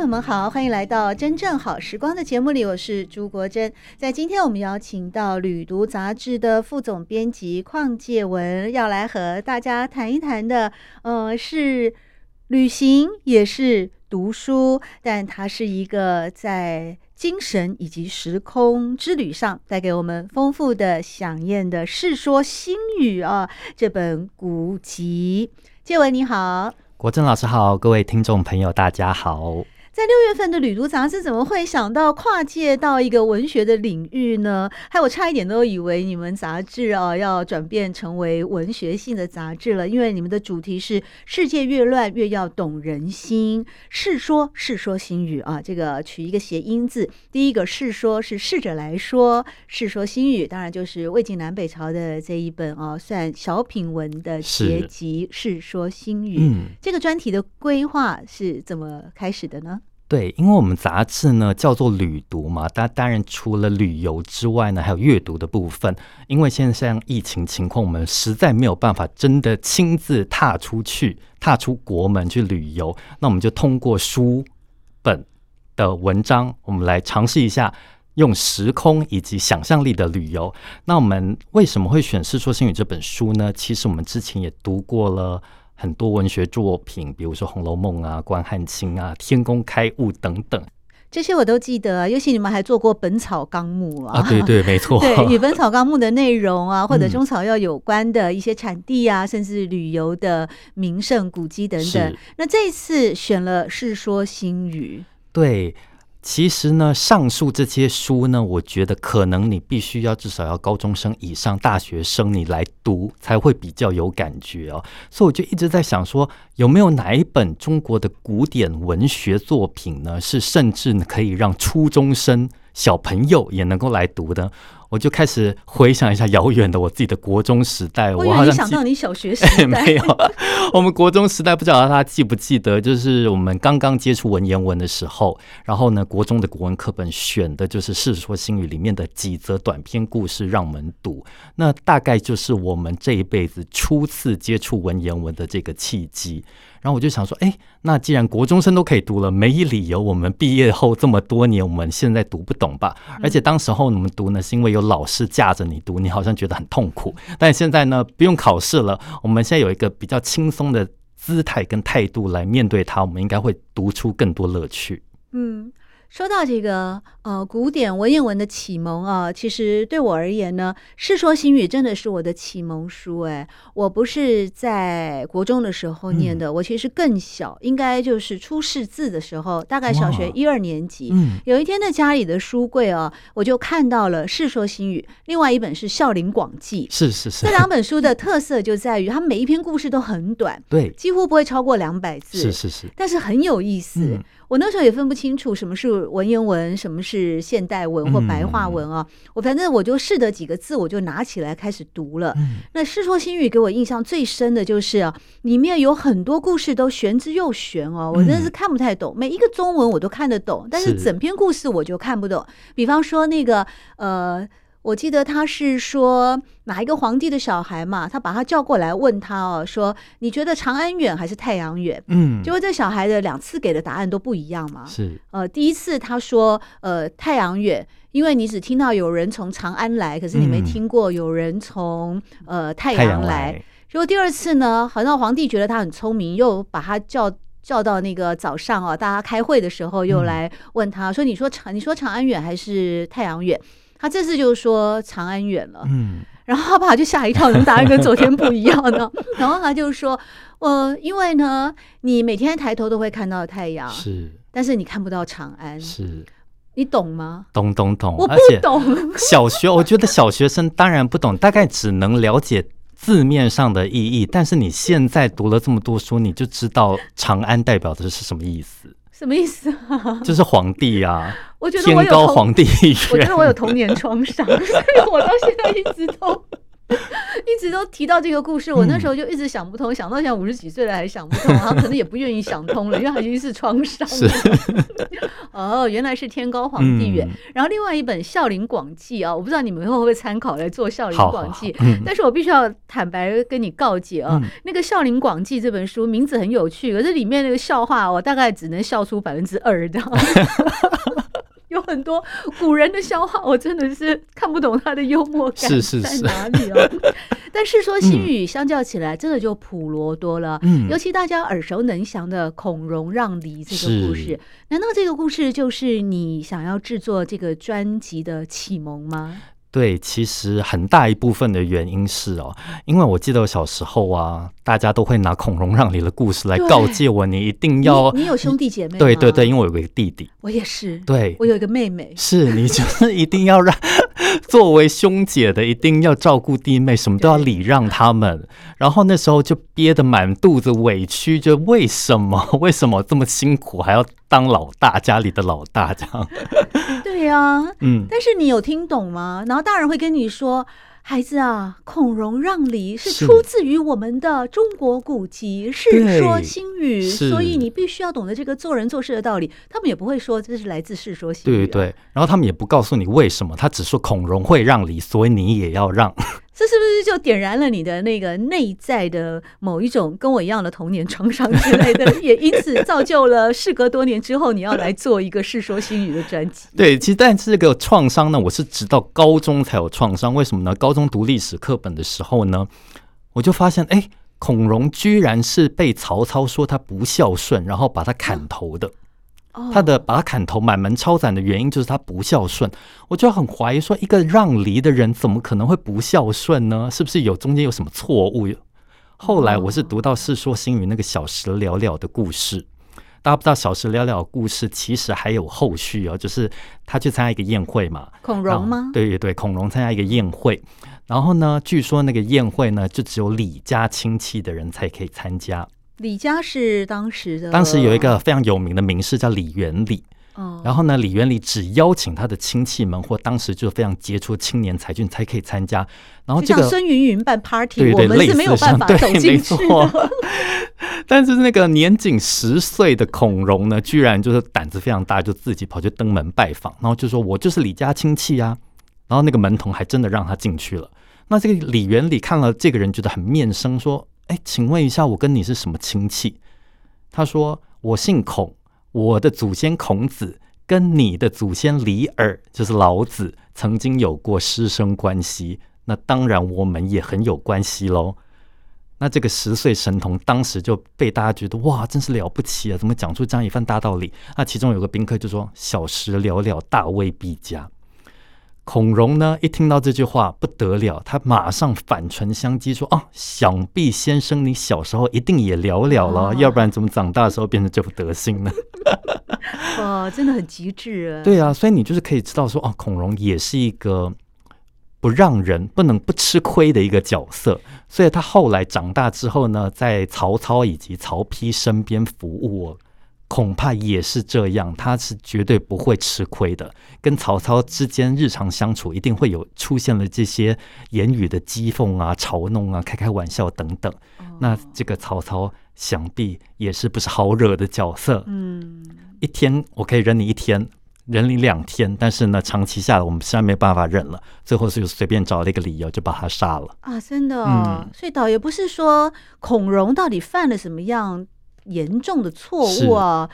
朋友们好，欢迎来到《真正好时光》的节目里，我是朱国珍。在今天，我们邀请到《旅读》杂志的副总编辑邝介文，要来和大家谈一谈的，呃，是旅行，也是读书，但它是一个在精神以及时空之旅上带给我们丰富的、饗宴的《世说新语》啊，这本古籍。介文你好，国珍老师好，各位听众朋友大家好。在六月份的《旅读》杂志，怎么会想到跨界到一个文学的领域呢？还有，我差一点都以为你们杂志啊要转变成为文学性的杂志了，因为你们的主题是“世界越乱越要懂人心”，世说世说新语啊，这个取一个谐音字，第一个“世说”是试着来说，“世说新语”当然就是魏晋南北朝的这一本啊，算小品文的结集，“世说新语”。嗯，这个专题的规划是怎么开始的呢？对，因为我们杂志呢叫做旅读嘛，它当然除了旅游之外呢，还有阅读的部分。因为现在像疫情情况，我们实在没有办法真的亲自踏出去、踏出国门去旅游，那我们就通过书本的文章，我们来尝试一下用时空以及想象力的旅游。那我们为什么会选《世说新语》这本书呢？其实我们之前也读过了。很多文学作品，比如说《红楼梦》啊、关汉卿啊、天工开物等等，这些我都记得。尤其你们还做过《本草纲目》啊，啊，对对，没错。对，与《本草纲目》的内容啊，或者中草药有关的一些产地啊，嗯、甚至旅游的名胜古迹等等。那这一次选了《世说新语》，对。其实呢，上述这些书呢，我觉得可能你必须要至少要高中生以上、大学生你来读才会比较有感觉哦。所以我就一直在想说，有没有哪一本中国的古典文学作品呢，是甚至可以让初中生小朋友也能够来读的？我就开始回想一下遥远的我自己的国中时代，我好像想到你小学时 代，没有。我们国中时代不知道大家记不记得，就是我们刚刚接触文言文的时候，然后呢，国中的国文课本选的就是《世说新语》里面的几则短篇故事让我们读，那大概就是我们这一辈子初次接触文言文的这个契机。然后我就想说，哎，那既然国中生都可以读了，没理由我们毕业后这么多年，我们现在读不懂吧？而且当时候我们读呢，是因为有老师架着你读，你好像觉得很痛苦。但现在呢，不用考试了，我们现在有一个比较轻松的姿态跟态度来面对它，我们应该会读出更多乐趣。嗯。说到这个呃古典文言文的启蒙啊，其实对我而言呢，《世说新语》真的是我的启蒙书。哎，我不是在国中的时候念的，嗯、我其实更小，应该就是初识字的时候，大概小学一二年级。嗯，有一天在家里的书柜啊，我就看到了《世说新语》，另外一本是《孝陵广记》。是是是，这两 本书的特色就在于，它每一篇故事都很短，对，几乎不会超过两百字。是是是，但是很有意思。嗯我那时候也分不清楚什么是文言文，什么是现代文或白话文啊。嗯、我反正我就试的几个字，我就拿起来开始读了。嗯、那《世说新语》给我印象最深的就是啊，里面有很多故事都玄之又玄哦，我真的是看不太懂。嗯、每一个中文我都看得懂，但是整篇故事我就看不懂。比方说那个呃。我记得他是说哪一个皇帝的小孩嘛，他把他叫过来问他哦，说你觉得长安远还是太阳远？嗯，结果这小孩的两次给的答案都不一样嘛。是，呃，第一次他说呃太阳远，因为你只听到有人从长安来，可是你没听过有人从呃太阳来。结果第二次呢，好像皇帝觉得他很聪明，又把他叫叫到那个早上哦，大家开会的时候又来问他说，你说长你说长安远还是太阳远？他这次就说长安远了，嗯，然后他爸就吓一跳，怎么答案跟昨天不一样呢？然后他就说，呃，因为呢，你每天抬头都会看到太阳，是，但是你看不到长安，是，你懂吗？懂懂懂，我不懂。小学，我觉得小学生当然不懂，大概只能了解字面上的意义，但是你现在读了这么多书，你就知道长安代表的是什么意思？什么意思啊？就是皇帝啊！我觉得我有天高皇帝远，我觉得我有童年创伤，所以我到现在一直都。一直都提到这个故事，我那时候就一直想不通，嗯、想到现在五十几岁了还想不通，他可能也不愿意想通了，因为他已经是创伤了。哦，原来是天高皇帝远。嗯、然后另外一本《孝陵广记》啊，我不知道你们会不会参考来做《孝陵广记》，嗯、但是我必须要坦白跟你告诫啊，嗯、那个《孝陵广记》这本书名字很有趣，可是里面那个笑话，我大概只能笑出百分之二的。有很多古人的笑话，我真的是看不懂他的幽默感在哪里哦。但是说新语相较起来，真的就普罗多了。嗯，尤其大家耳熟能详的孔融让梨这个故事，难道这个故事就是你想要制作这个专辑的启蒙吗？对，其实很大一部分的原因是哦，因为我记得我小时候啊，大家都会拿孔融让梨的故事来告诫我，你一定要你，你有兄弟姐妹？对对对，因为我有个弟弟，我也是，对，我有一个妹妹，是你就是一定要让 作为兄姐的一定要照顾弟妹，什么都要礼让他们。然后那时候就憋得满肚子委屈，就为什么 为什么这么辛苦还要当老大，家里的老大这样？对呀、啊，嗯，但是你有听懂吗？然后大人会跟你说：“孩子啊，孔融让梨是出自于我们的中国古籍《世说新语》，所以你必须要懂得这个做人做事的道理。”他们也不会说这是来自《世说新语》啊。对对对，然后他们也不告诉你为什么，他只说孔融会让梨，所以你也要让。这是不是就点燃了你的那个内在的某一种跟我一样的童年创伤之类的？也因此造就了事隔多年之后，你要来做一个《世说新语》的专辑。对，其实但是这个创伤呢，我是直到高中才有创伤。为什么呢？高中读历史课本的时候呢，我就发现，哎，孔融居然是被曹操说他不孝顺，然后把他砍头的。他的把他砍头满门抄斩的原因就是他不孝顺，我就很怀疑说，一个让梨的人怎么可能会不孝顺呢？是不是有中间有什么错误？后来我是读到《世说新语》那个小时了了的故事，大家不知道小时了了的故事其实还有后续哦，就是他去参加一个宴会嘛，孔融吗？对对对，孔融参加一个宴会，然后呢，据说那个宴会呢，就只有李家亲戚的人才可以参加。李家是当时的，当时有一个非常有名的名士叫李元礼，哦，然后呢，李元礼只邀请他的亲戚们或当时就非常杰出青年才俊才可以参加，然后这个孙云云办 party，对对，我们是没有办法走进去的。但是那个年仅十岁的孔融呢，居然就是胆子非常大，就自己跑去登门拜访，然后就说：“我就是李家亲戚啊。”然后那个门童还真的让他进去了。那这个李元礼看了这个人，觉得很面生，说。哎，请问一下，我跟你是什么亲戚？他说：“我姓孔，我的祖先孔子跟你的祖先李耳，就是老子，曾经有过师生关系。那当然，我们也很有关系喽。”那这个十岁神童当时就被大家觉得哇，真是了不起啊！怎么讲出这样一番大道理？那其中有个宾客就说：“小时了了，大未必佳。”孔融呢，一听到这句话不得了，他马上反唇相讥说：“啊，想必先生你小时候一定也了了了，啊、要不然怎么长大的时候变成这副德行呢？” 哇，真的很极致啊！对啊，所以你就是可以知道说，哦、啊，孔融也是一个不让人不能不吃亏的一个角色，所以他后来长大之后呢，在曹操以及曹丕身边服务。恐怕也是这样，他是绝对不会吃亏的。跟曹操之间日常相处，一定会有出现了这些言语的讥讽啊、嘲弄啊、开开玩笑等等。哦、那这个曹操想必也是不是好惹的角色。嗯，一天我可以忍你一天，忍你两天，但是呢，长期下来我们实在没办法忍了，最后是随便找了一个理由就把他杀了。啊，真的、哦。嗯、所以倒也不是说孔融到底犯了什么样严重的错误啊，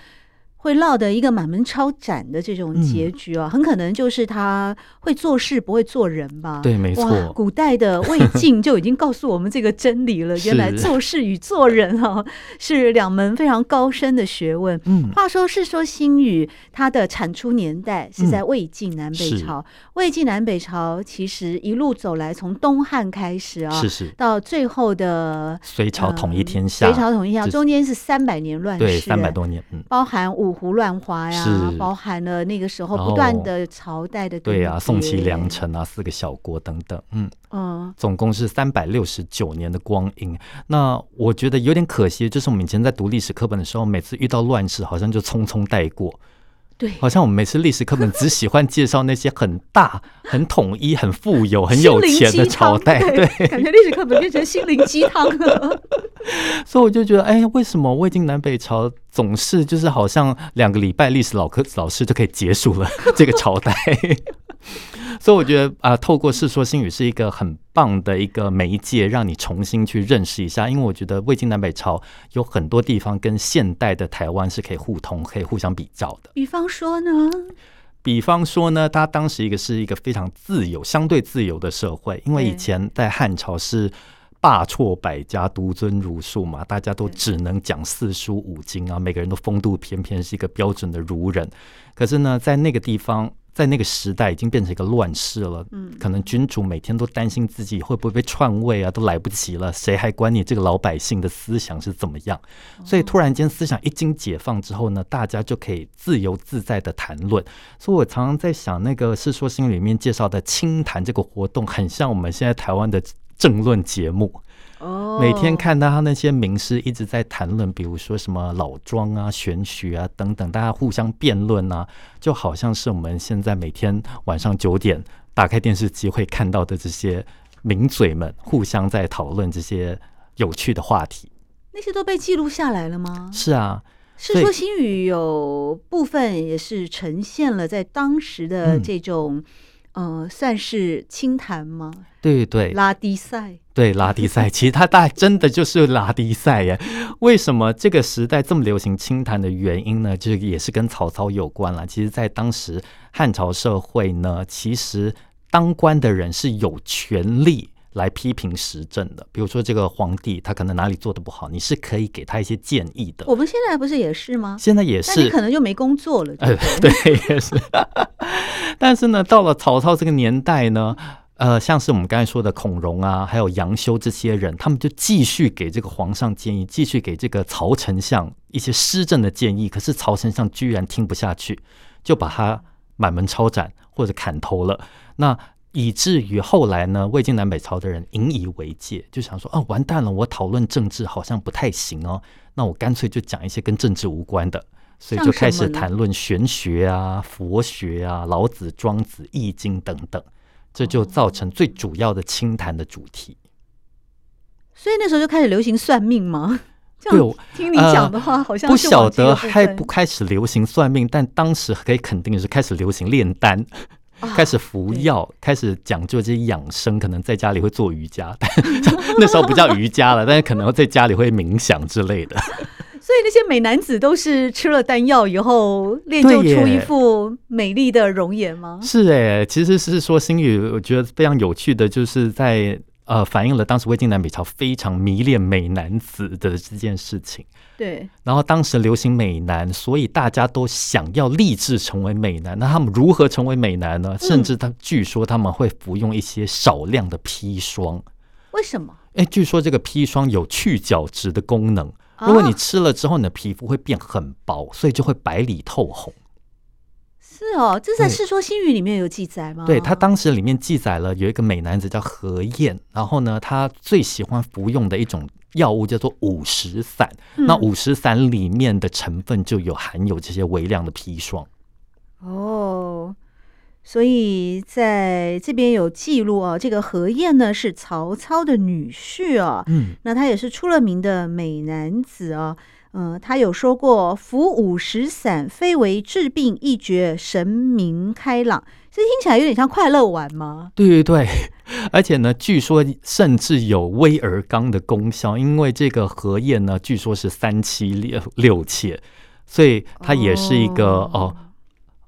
会落得一个满门抄斩的这种结局啊，很可能就是他会做事不会做人吧？对，没错。古代的魏 晋就已经告诉我们这个真理了，原来做事与做人啊是两门非常高深的学问。嗯，话说《世说新语》它的产出年代是在魏晋南北朝，魏晋南北朝其实一路走来，从东汉开始啊，是是，到最后的隋朝统一天下，隋朝统一天下中间是三百年乱世，对，三百多年，嗯，包含五。胡乱华呀，是包含了那个时候不断的朝代的对啊，宋齐梁陈啊，四个小国等等，嗯嗯，总共是三百六十九年的光阴。那我觉得有点可惜，就是我们以前在读历史课本的时候，每次遇到乱世，好像就匆匆带过。对，好像我们每次历史课本只喜欢介绍那些很大、很统一、很富有、很有钱的朝代，对，感觉历史课本变成心灵鸡汤了。所以我就觉得，哎，为什么魏晋南北朝总是就是好像两个礼拜历史老课老师就可以结束了这个朝代？所以我觉得啊、呃，透过《世说新语》是一个很棒的一个媒介，让你重新去认识一下。因为我觉得魏晋南北朝有很多地方跟现代的台湾是可以互通、可以互相比较的。比方说呢？比方说呢，他当时一个是一个非常自由、相对自由的社会，因为以前在汉朝是罢黜百家，独尊儒术嘛，大家都只能讲四书五经啊，每个人都风度翩翩，是一个标准的儒人。可是呢，在那个地方。在那个时代已经变成一个乱世了，嗯，可能君主每天都担心自己会不会被篡位啊，都来不及了，谁还管你这个老百姓的思想是怎么样？所以突然间思想一经解放之后呢，大家就可以自由自在的谈论。所以我常常在想，那个《世说新语》里面介绍的清谈这个活动，很像我们现在台湾的政论节目。哦，每天看到他那些名师一直在谈论，比如说什么老庄啊、玄学啊等等，大家互相辩论啊，就好像是我们现在每天晚上九点打开电视机会看到的这些名嘴们互相在讨论这些有趣的话题。那些都被记录下来了吗？是啊，《世说新语》有部分也是呈现了在当时的这种。嗯呃，算是清谈吗？对对，拉低赛，对拉低赛，其实它大真的就是拉低赛耶。为什么这个时代这么流行清谈的原因呢？就也是跟曹操有关了。其实，在当时汉朝社会呢，其实当官的人是有权利。来批评时政的，比如说这个皇帝，他可能哪里做的不好，你是可以给他一些建议的。我们现在不是也是吗？现在也是，你可能就没工作了。对，对，也是。但是呢，到了曹操这个年代呢，呃，像是我们刚才说的孔融啊，还有杨修这些人，他们就继续给这个皇上建议，继续给这个曹丞相一些施政的建议。可是曹丞相居然听不下去，就把他满门抄斩或者砍头了。那以至于后来呢，魏晋南北朝的人引以为戒，就想说：哦，完蛋了，我讨论政治好像不太行哦，那我干脆就讲一些跟政治无关的，所以就开始谈论玄学啊、佛学啊、老子、庄子、易经等等，这就造成最主要的清谈的主题。所以那时候就开始流行算命吗？对，听你讲的话，好像不晓得还不开始流行算命，但当时可以肯定的是开始流行炼丹。开始服药，啊、开始讲究这些养生，可能在家里会做瑜伽，但那时候不叫瑜伽了，但是可能在家里会冥想之类的。所以那些美男子都是吃了丹药以后练就出一副美丽的容颜吗？是哎，其实是说心语，我觉得非常有趣的，就是在呃反映了当时魏晋南北朝非常迷恋美男子的这件事情。对，然后当时流行美男，所以大家都想要立志成为美男。那他们如何成为美男呢？甚至他据说他们会服用一些少量的砒霜。为什么？哎，据说这个砒霜有去角质的功能。如果你吃了之后，你的皮肤会变很薄，所以就会白里透红。是哦，这在《世说新语》里面有记载吗？对，他当时里面记载了有一个美男子叫何晏，然后呢，他最喜欢服用的一种。药物叫做五石散，嗯、那五石散里面的成分就有含有这些微量的砒霜。哦，所以在这边有记录啊，这个何晏呢是曹操的女婿啊，嗯，那他也是出了名的美男子啊。嗯，他有说过服五石散，非为治病一绝，神明开朗。这听起来有点像快乐丸吗？对对对，而且呢，据说甚至有威而刚的功效，因为这个荷叶呢，据说是三妻六六妾，所以它也是一个哦，哦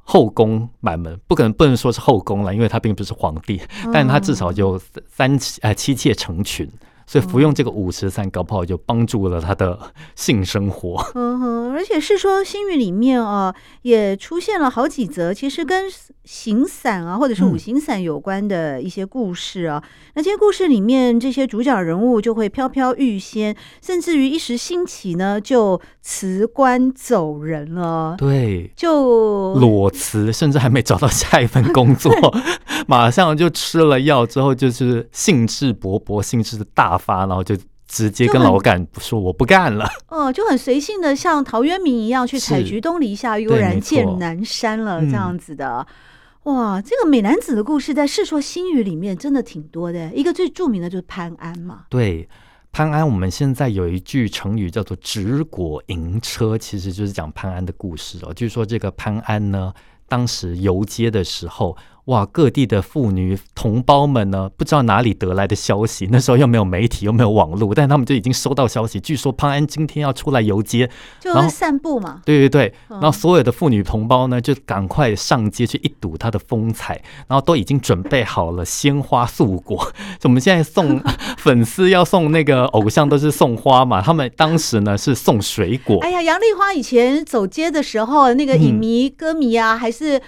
后宫满门，不可能不能说是后宫了，因为他并不是皇帝，嗯、但他至少就三妻呃妻妾成群。所以服用这个五石散，搞不好就帮助了他的性生活。嗯哼，而且《是说新语》里面啊，也出现了好几则，其实跟行散啊，或者是五行散有关的一些故事啊。嗯、那这些故事里面，这些主角人物就会飘飘欲仙，甚至于一时兴起呢，就辞官走人了。对，就裸辞，甚至还没找到下一份工作，马上就吃了药之后，就是兴致勃勃，兴致大发，然后就直接跟老板说我不干了。哦，就很随性的，像陶渊明一样去采菊东篱下，悠然见南山了，这样子的。哇，这个美男子的故事在《世说新语》里面真的挺多的。一个最著名的就是潘安嘛。对，潘安，我们现在有一句成语叫做“执果迎车”，其实就是讲潘安的故事哦。据说这个潘安呢，当时游街的时候。哇，各地的妇女同胞们呢，不知道哪里得来的消息，那时候又没有媒体，又没有网络，但他们就已经收到消息，据说潘安今天要出来游街，就是散步嘛。对对对，然后所有的妇女同胞呢，就赶快上街去一睹他的风采，然后都已经准备好了鲜花素果。我们现在送 粉丝要送那个偶像都是送花嘛，他们当时呢是送水果。哎呀，杨丽花以前走街的时候，那个影迷、歌迷啊，还是。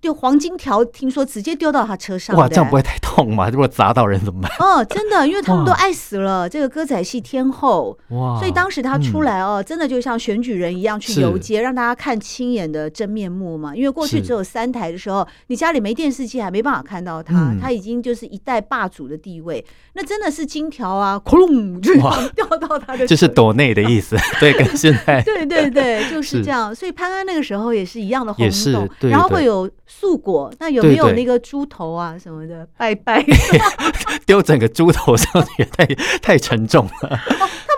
丢黄金条，听说直接丢到他车上。哇，这样不会太痛吗？如果砸到人怎么办？哦，真的，因为他们都爱死了。这个歌仔戏天后，哇！所以当时他出来哦，真的就像选举人一样去游街，让大家看亲眼的真面目嘛。因为过去只有三台的时候，你家里没电视机，还没办法看到他。他已经就是一代霸主的地位，那真的是金条啊，哐隆就掉到他的。这是斗内的意思，对，跟现在对对对，就是这样。所以潘安那个时候也是一样的轰动，然后会有。素果，那有没有那个猪头啊什么的？拜拜，丢整个猪头上去也太太沉重了。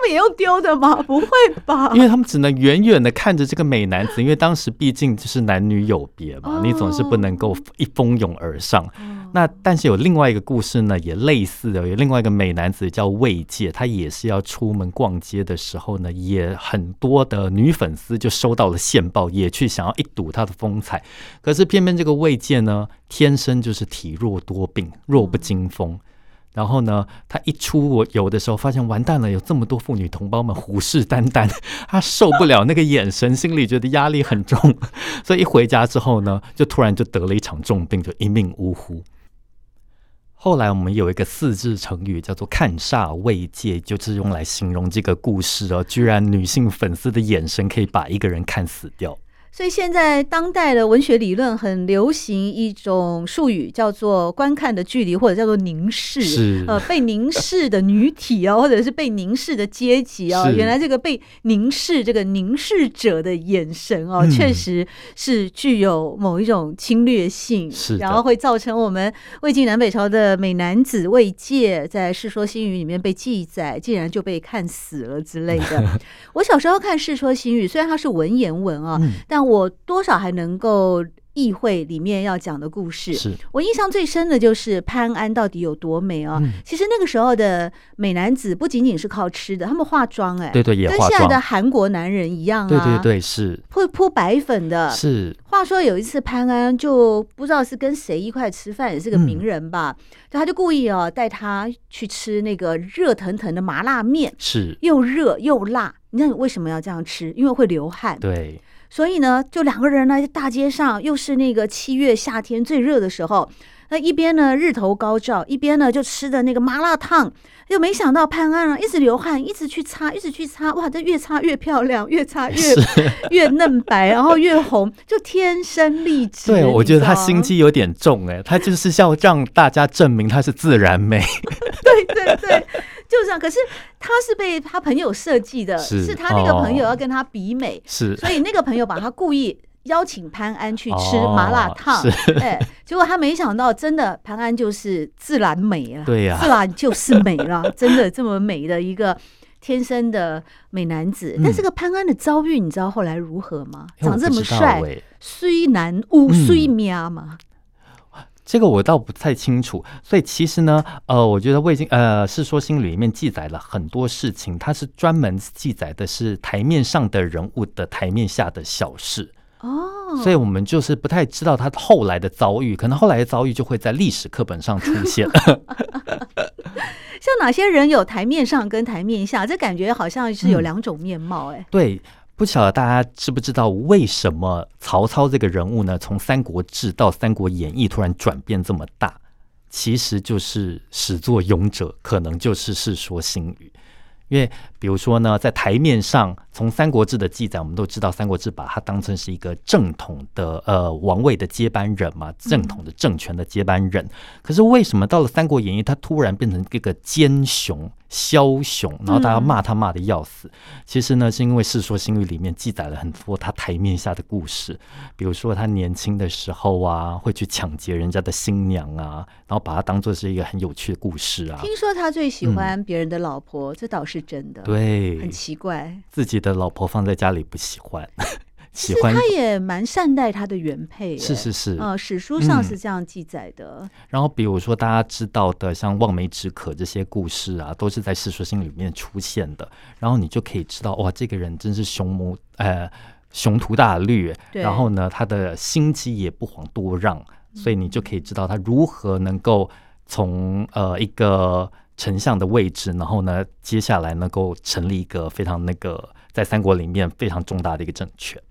们也用丢的吗？不会吧？因为他们只能远远的看着这个美男子，因为当时毕竟就是男女有别嘛，哦，你总是不能够一蜂拥而上。哦那但是有另外一个故事呢，也类似的，有另外一个美男子叫魏介，他也是要出门逛街的时候呢，也很多的女粉丝就收到了线报，也去想要一睹他的风采。可是偏偏这个魏介呢，天生就是体弱多病，弱不禁风。然后呢，他一出我游的时候，发现完蛋了，有这么多妇女同胞们虎视眈眈，他受不了那个眼神，心里觉得压力很重，所以一回家之后呢，就突然就得了一场重病，就一命呜呼。后来我们有一个四字成语叫做“看煞魏介”，就是用来形容这个故事哦。居然女性粉丝的眼神可以把一个人看死掉。所以现在当代的文学理论很流行一种术语，叫做观看的距离，或者叫做凝视。是呃，被凝视的女体啊，或者是被凝视的阶级啊，原来这个被凝视这个凝视者的眼神哦，确实是具有某一种侵略性，是然后会造成我们魏晋南北朝的美男子魏介在《世说新语》里面被记载，竟然就被看死了之类的。我小时候看《世说新语》，虽然它是文言文啊，但我多少还能够意会里面要讲的故事。是我印象最深的就是潘安到底有多美啊！嗯、其实那个时候的美男子不仅仅是靠吃的，他们化妆哎、欸，对对，也化妆，跟现在的韩国男人一样啊，对对对，是会铺白粉的。是话说有一次潘安就不知道是跟谁一块吃饭，也是个名人吧，嗯、他就故意哦带他去吃那个热腾腾的麻辣面，是又热又辣。你知道你为什么要这样吃？因为会流汗。对。所以呢，就两个人呢，在大街上，又是那个七月夏天最热的时候，那一边呢日头高照，一边呢就吃的那个麻辣烫，又没想到潘安啊一直流汗，一直去擦，一直去擦，哇，这越擦越漂亮，越擦越 是越嫩白，然后越红，就天生丽质。对，我觉得他心机有点重哎，他就是要让大家证明他是自然美。对 对对。就这样，可是他是被他朋友设计的，是，是他那个朋友要跟他比美，是，所以那个朋友把他故意邀请潘安去吃麻辣烫，哎，结果他没想到，真的潘安就是自然美了，对呀，自然就是美了，真的这么美的一个天生的美男子。但这个潘安的遭遇，你知道后来如何吗？长这么帅，虽男巫虽喵嘛。这个我倒不太清楚，所以其实呢，呃，我觉得魏晋呃《世说新语》里面记载了很多事情，它是专门记载的是台面上的人物的台面下的小事哦，所以我们就是不太知道他后来的遭遇，可能后来的遭遇就会在历史课本上出现。像哪些人有台面上跟台面下，这感觉好像是有两种面貌哎、欸。对，不晓得大家知不知道为什么曹操这个人物呢？从《三国志》到《三国演义》突然转变这么大，其实就是始作俑者可能就是《世说新语》。因为，比如说呢，在台面上，从《三国志》的记载，我们都知道，《三国志》把它当成是一个正统的呃王位的接班人嘛，正统的政权的接班人。可是为什么到了《三国演义》，他突然变成一个奸雄？枭雄，然后大家骂他骂的要死。嗯、其实呢，是因为《世说新语》里面记载了很多他台面下的故事，比如说他年轻的时候啊，会去抢劫人家的新娘啊，然后把它当做是一个很有趣的故事啊。听说他最喜欢别人的老婆，嗯、这倒是真的。对，很奇怪，自己的老婆放在家里不喜欢。其实他也蛮善待他的原配，是是是，呃，史书上是这样记载的。嗯。然后比如说大家知道的，像望梅止渴这些故事啊，都是在《世说新语》里面出现的。然后你就可以知道，哇，这个人真是雄谋，呃，雄图大略。然后呢，他的心机也不遑多让，所以你就可以知道他如何能够从呃一个丞相的位置，然后呢，接下来能够成立一个非常那个在三国里面非常重大的一个政权。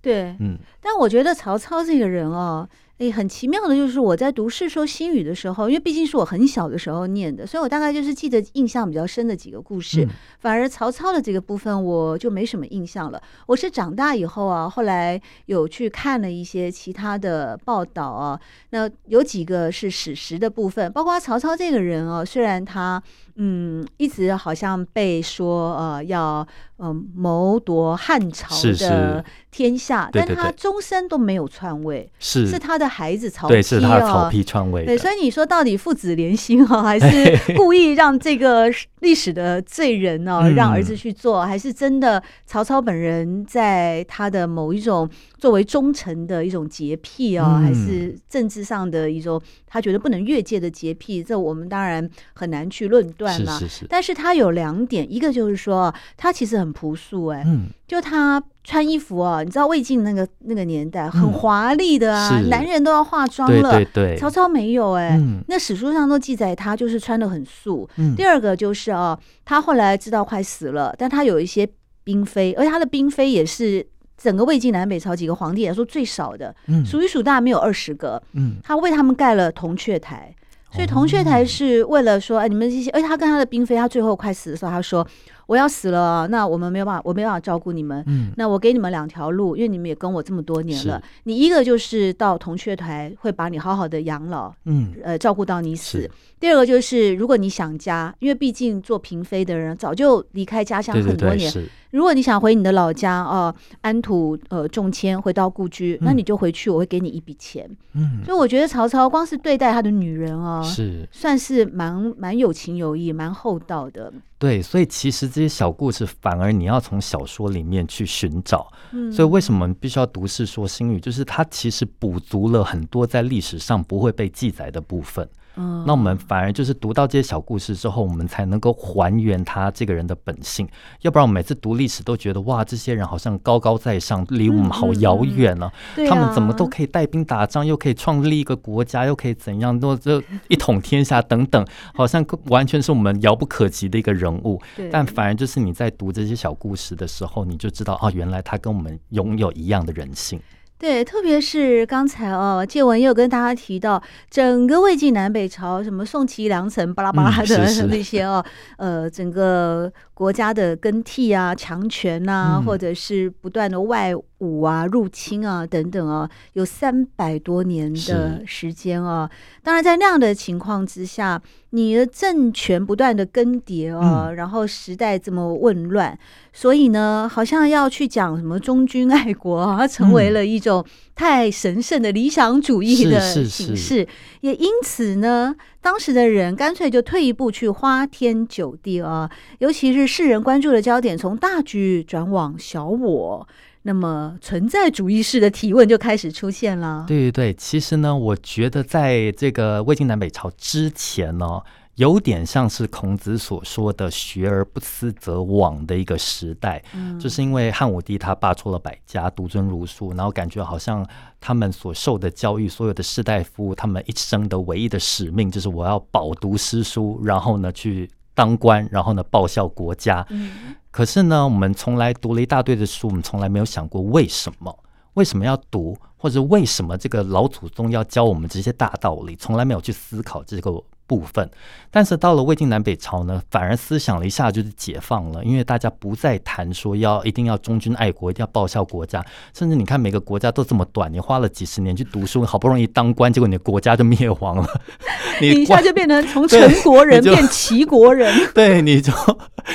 对，嗯，但我觉得曹操这个人哦。诶，很奇妙的就是我在读《世说新语》的时候，因为毕竟是我很小的时候念的，所以我大概就是记得印象比较深的几个故事。嗯、反而曹操的这个部分我就没什么印象了。我是长大以后啊，后来有去看了一些其他的报道啊，那有几个是史实的部分，包括曹操这个人哦，虽然他嗯一直好像被说呃要嗯谋夺汉朝的天下，但他终身都没有篡位，是是他的。孩子曹丕，对，是他的曹丕篡位。对，所以你说到底父子连心哈，还是故意让这个历史的罪人哦，让儿子去做，还是真的曹操本人在他的某一种作为忠臣的一种洁癖啊，还是政治上的一种他觉得不能越界的洁癖？这我们当然很难去论断了。是是是。但是他有两点，一个就是说他其实很朴素，哎，嗯，就他。穿衣服哦，你知道魏晋那个那个年代很华丽的啊，嗯、男人都要化妆了。对对对，曹操没有哎、欸，嗯、那史书上都记载他就是穿的很素。嗯、第二个就是哦，他后来知道快死了，但他有一些嫔妃，而且他的嫔妃也是整个魏晋南北朝几个皇帝来说最少的，嗯、数一数大没有二十个。嗯，他为他们盖了铜雀台，所以铜雀台是为了说，哎，你们这些，而且他跟他的嫔妃，他最后快死的时候，他说。我要死了，那我们没有办法，我没办法照顾你们。嗯，那我给你们两条路，因为你们也跟我这么多年了。你一个就是到铜雀台，会把你好好的养老，嗯，呃，照顾到你死。第二个就是，如果你想家，因为毕竟做嫔妃的人早就离开家乡很多年。对对对，如果你想回你的老家哦，安土呃重迁，回到故居，嗯、那你就回去，我会给你一笔钱。嗯，所以我觉得曹操光是对待他的女人啊、哦，是算是蛮蛮有情有义、蛮厚道的。对，所以其实这些小故事反而你要从小说里面去寻找。嗯，所以为什么必须要读《世说新语》？就是它其实补足了很多在历史上不会被记载的部分。嗯，那我们反而就是读到这些小故事之后，我们才能够还原他这个人的本性。要不然，我们每次读历史都觉得哇，这些人好像高高在上，离我们好遥远呢。他们怎么都可以带兵打仗，又可以创立一个国家，又可以怎样，都这一统天下等等，好像完全是我们遥不可及的一个人物。但反而就是你在读这些小故事的时候，你就知道啊，原来他跟我们拥有一样的人性。对，特别是刚才哦，介文也有跟大家提到，整个魏晋南北朝，什么宋齐梁陈巴拉巴拉的 那些哦，嗯、呃，整个国家的更替啊、强权啊，嗯、或者是不断的外侮啊、入侵啊等等啊，有三百多年的时间啊。当然，在那样的情况之下，你的政权不断的更迭啊，嗯、然后时代这么混乱。所以呢，好像要去讲什么忠君爱国啊，成为了一种太神圣的理想主义的形式。也因此呢，当时的人干脆就退一步去花天酒地啊，尤其是世人关注的焦点从大局转往小我，那么存在主义式的提问就开始出现了。对对对，其实呢，我觉得在这个魏晋南北朝之前呢。有点像是孔子所说的“学而不思则罔”的一个时代，嗯、就是因为汉武帝他罢黜了百家，独尊儒术，然后感觉好像他们所受的教育，所有的士大夫，他们一生的唯一的使命就是我要饱读诗书，然后呢去当官，然后呢报效国家。嗯，可是呢，我们从来读了一大堆的书，我们从来没有想过为什么。为什么要读，或者为什么这个老祖宗要教我们这些大道理？从来没有去思考这个部分。但是到了魏晋南北朝呢，反而思想了一下就是解放了，因为大家不再谈说要一定要忠君爱国，一定要报效国家。甚至你看每个国家都这么短，你花了几十年去读书，好不容易当官，结果你的国家就灭亡了，你一下就变成从陈国人变齐国人，对，你就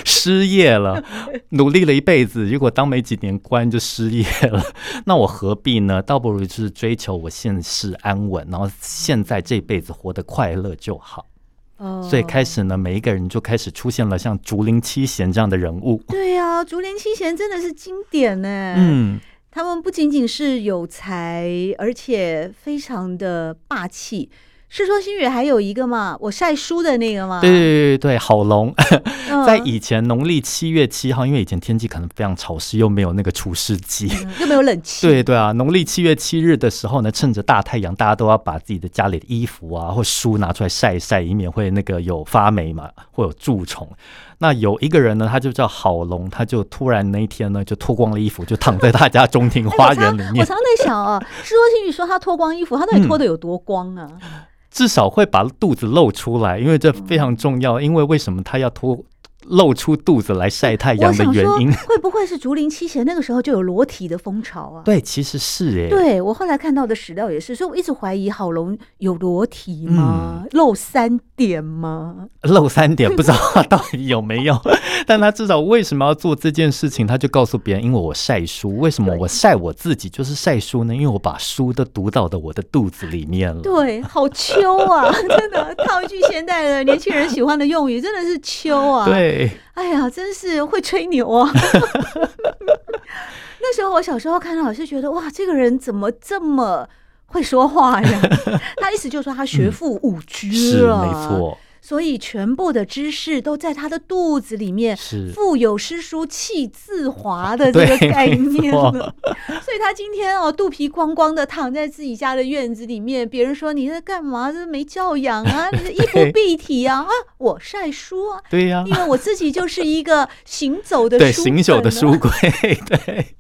失业了，努力了一辈子，如果当没几年官就失业了。那我何必呢？倒不如就是追求我现世安稳，然后现在这辈子活得快乐就好。哦，所以开始呢，每一个人就开始出现了像竹林七贤这样的人物。对呀，竹林七贤真的是经典呢。嗯，他们不仅仅是有才，而且非常的霸气。《世说新语》还有一个嘛，我晒书的那个嘛。对对对对，郝龙，在以前农历七月七号，因为以前天气可能非常潮湿，又没有那个除湿机，嗯，又没有冷气。对对啊，农历七月七日的时候呢，趁着大太阳，大家都要把自己的家里的衣服啊或书拿出来晒一晒，以免会那个有发霉嘛，会有蛀虫。那有一个人呢，他就叫郝龙，他就突然那一天呢，就脱光了衣服，就躺在大家中庭花园里面。我常常在想啊，《世说新语》说他脱光衣服，他到底脱的有多光啊？嗯至少会把肚子露出来，因为这非常重要。因为为什么他要脱？露出肚子来晒太阳的原因，会不会是竹林七贤那个时候就有裸体的风潮啊？对，其实是哎、欸。对，我后来看到的史料也是，所以我一直怀疑郝龙有裸体吗？嗯、露三点吗？露三点不知道他到底有没有，但他至少为什么要做这件事情？他就告诉别人，因为我晒书。为什么我晒我自己就是晒书呢？因为我把书都读到的我的肚子里面了。对，好秋啊！真的套一句现代的年轻人喜欢的用语，真的是秋啊！对。哎呀，真是会吹牛啊！那时候我小时候看到，老师觉得哇，这个人怎么这么会说话呀？他意思就是说他学富五车了，嗯、是没错。所以全部的知识都在他的肚子里面，是腹有诗书气自华的 这个概念了。所以他今天哦，肚皮光光的躺在自己家的院子里面，别人说你在干嘛？这没教养啊！你的衣不蔽体啊！啊，我晒书啊！对呀，因为我自己就是一个行走的书，对，行走的书柜，对。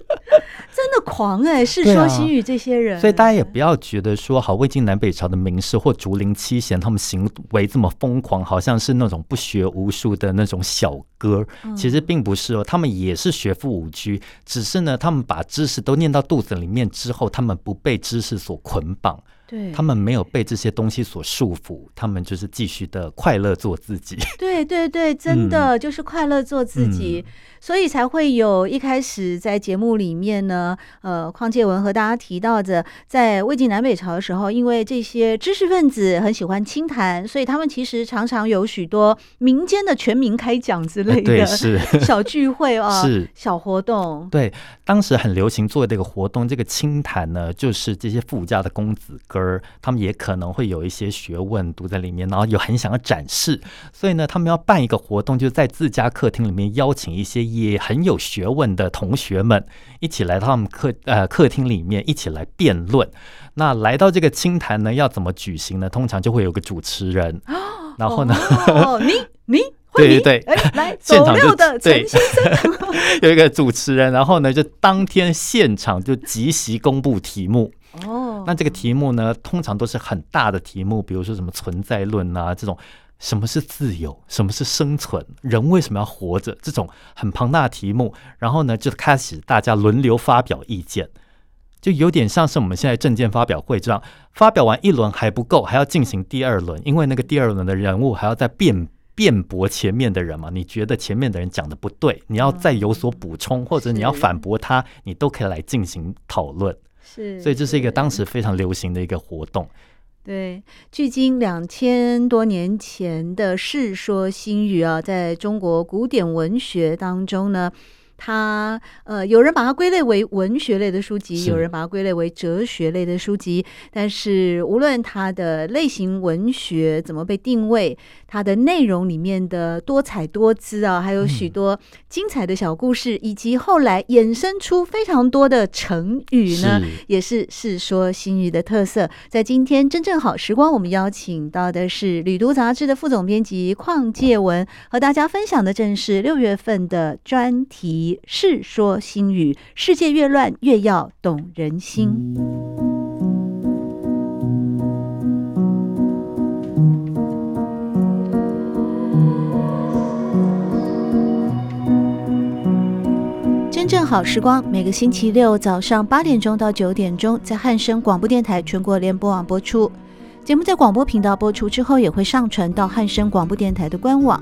真的狂哎、欸！世说新语这些人、啊，所以大家也不要觉得说，好魏晋南北朝的名士或竹林七贤他们行为这么疯狂，好像是那种不学无术的那种小哥。其实并不是哦，他们也是学富五车，只是呢，他们把知识都念到肚子里面之后，他们不被知识所捆绑。对，他们没有被这些东西所束缚，他们就是继续的快乐做自己。对对对，真的、嗯、就是快乐做自己、嗯，所以才会有一开始在节目里面呢，呃，邝介文和大家提到的，在魏晋南北朝的时候，因为这些知识分子很喜欢清谈，所以他们其实常常有许多民间的全民开讲之类的是 小聚会啊，是小活动。对，当时很流行做这个活动，这个清谈呢，就是这些富家的公子哥儿。他们也可能会有一些学问读在里面，然后又很想要展示，所以呢，他们要办一个活动，就在自家客厅里面邀请一些也很有学问的同学们一起来到他们客呃客厅里面一起来辩论。那来到这个清谈呢，要怎么举行呢？通常就会有个主持人，然后呢，哦、你 你对对对，哎，来现场就对，有一个主持人，然后呢，就当天现场就即席公布题目。哦，那这个题目呢，通常都是很大的题目，比如说什么存在论啊，这种什么是自由，什么是生存，人为什么要活着，这种很庞大的题目，然后呢，就开始大家轮流发表意见，就有点像是我们现在证件发表会这样，发表完一轮还不够，还要进行第二轮，因为那个第二轮的人物还要再辩辩驳前面的人嘛，你觉得前面的人讲的不对，你要再有所补充，或者你要反驳他，你都可以来进行讨论。是，所以这是一个当时非常流行的一个活动。对，距今两千多年前的《世说新语》啊，在中国古典文学当中呢，它呃，有人把它归类为文学类的书籍，有人把它归类为哲学类的书籍。但是无论它的类型文学怎么被定位，它的内容里面的多彩多姿啊，还有许多精彩的小故事，嗯、以及后来衍生出非常多的成语呢，是也是《世说新语》的特色。在今天真正好时光，我们邀请到的是《旅读》杂志的副总编辑邝介文，和大家分享的正是六月份的专题。《世说新语》，世界越乱，越要懂人心。真正好时光，每个星期六早上八点钟到九点钟，在汉声广播电台全国联播网播出。节目在广播频道播出之后，也会上传到汉声广播电台的官网。